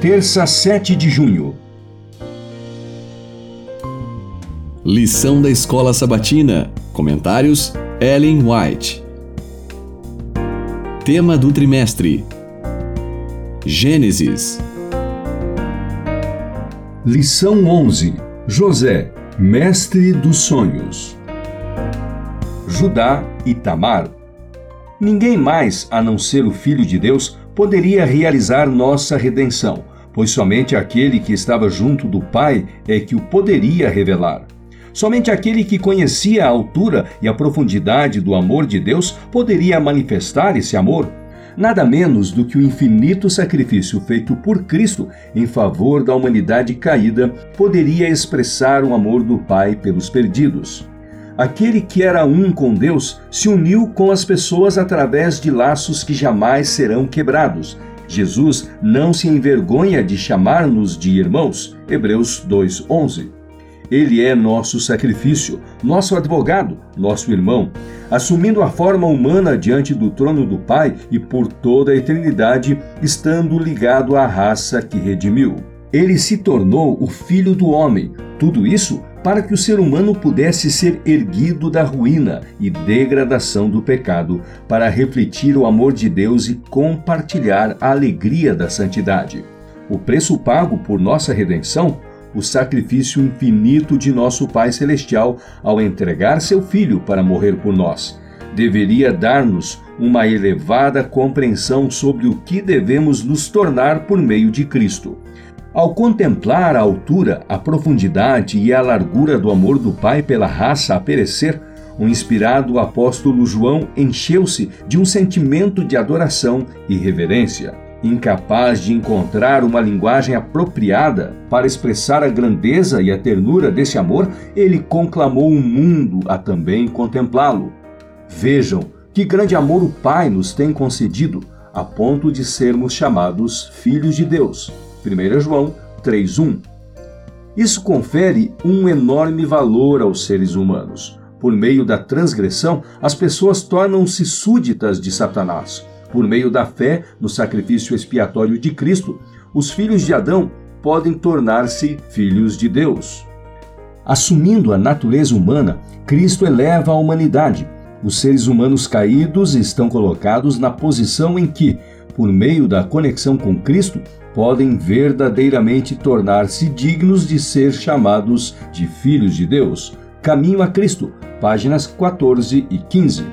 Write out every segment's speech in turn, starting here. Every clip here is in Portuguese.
Terça, 7 de junho. Lição da Escola Sabatina. Comentários: Ellen White. Tema do trimestre: Gênesis. Lição 11: José, mestre dos sonhos. Judá e Tamar. Ninguém mais, a não ser o Filho de Deus, poderia realizar nossa redenção, pois somente aquele que estava junto do Pai é que o poderia revelar. Somente aquele que conhecia a altura e a profundidade do amor de Deus poderia manifestar esse amor. Nada menos do que o infinito sacrifício feito por Cristo em favor da humanidade caída poderia expressar o amor do Pai pelos perdidos. Aquele que era um com Deus se uniu com as pessoas através de laços que jamais serão quebrados. Jesus não se envergonha de chamar-nos de irmãos. Hebreus 2:11. Ele é nosso sacrifício, nosso advogado, nosso irmão, assumindo a forma humana diante do trono do Pai e por toda a eternidade, estando ligado à raça que redimiu. Ele se tornou o Filho do Homem. Tudo isso para que o ser humano pudesse ser erguido da ruína e degradação do pecado, para refletir o amor de Deus e compartilhar a alegria da santidade. O preço pago por nossa redenção o sacrifício infinito de nosso Pai Celestial ao entregar seu Filho para morrer por nós. Deveria dar-nos uma elevada compreensão sobre o que devemos nos tornar por meio de Cristo. Ao contemplar a altura, a profundidade e a largura do amor do Pai pela raça a perecer, o inspirado apóstolo João encheu-se de um sentimento de adoração e reverência. Incapaz de encontrar uma linguagem apropriada para expressar a grandeza e a ternura desse amor, ele conclamou o mundo a também contemplá-lo. Vejam que grande amor o Pai nos tem concedido, a ponto de sermos chamados filhos de Deus. 1 João 3:1. Isso confere um enorme valor aos seres humanos. Por meio da transgressão, as pessoas tornam-se súditas de Satanás. Por meio da fé no sacrifício expiatório de Cristo, os filhos de Adão podem tornar-se filhos de Deus. Assumindo a natureza humana, Cristo eleva a humanidade. Os seres humanos caídos estão colocados na posição em que, por meio da conexão com Cristo, podem verdadeiramente tornar-se dignos de ser chamados de filhos de Deus. Caminho a Cristo, páginas 14 e 15.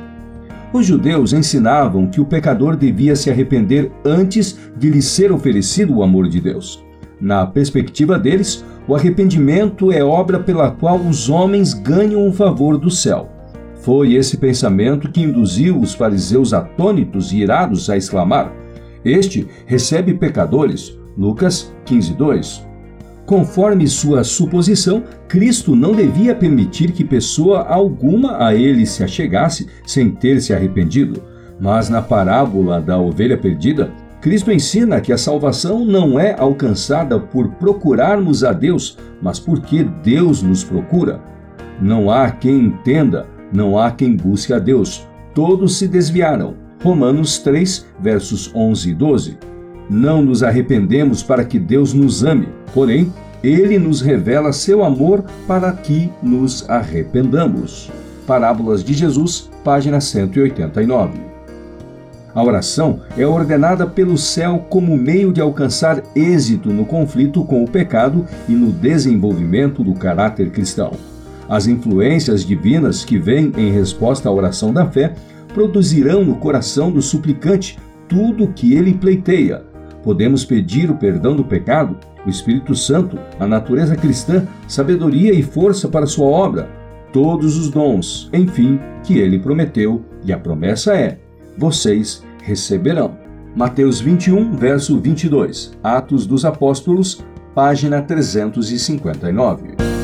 Os judeus ensinavam que o pecador devia se arrepender antes de lhe ser oferecido o amor de Deus. Na perspectiva deles, o arrependimento é obra pela qual os homens ganham o favor do céu. Foi esse pensamento que induziu os fariseus atônitos e irados a exclamar: Este recebe pecadores. Lucas 15, 2. Conforme sua suposição, Cristo não devia permitir que pessoa alguma a ele se achegasse sem ter se arrependido. Mas na parábola da ovelha perdida, Cristo ensina que a salvação não é alcançada por procurarmos a Deus, mas porque Deus nos procura. Não há quem entenda, não há quem busque a Deus. Todos se desviaram. Romanos 3, versos 11 e 12. Não nos arrependemos para que Deus nos ame, porém, ele nos revela seu amor para que nos arrependamos. Parábolas de Jesus, página 189. A oração é ordenada pelo céu como meio de alcançar êxito no conflito com o pecado e no desenvolvimento do caráter cristão. As influências divinas que vêm em resposta à oração da fé produzirão no coração do suplicante tudo o que ele pleiteia, Podemos pedir o perdão do pecado, o Espírito Santo, a natureza cristã, sabedoria e força para sua obra, todos os dons, enfim, que ele prometeu, e a promessa é: vocês receberão. Mateus 21, verso 22. Atos dos Apóstolos, página 359.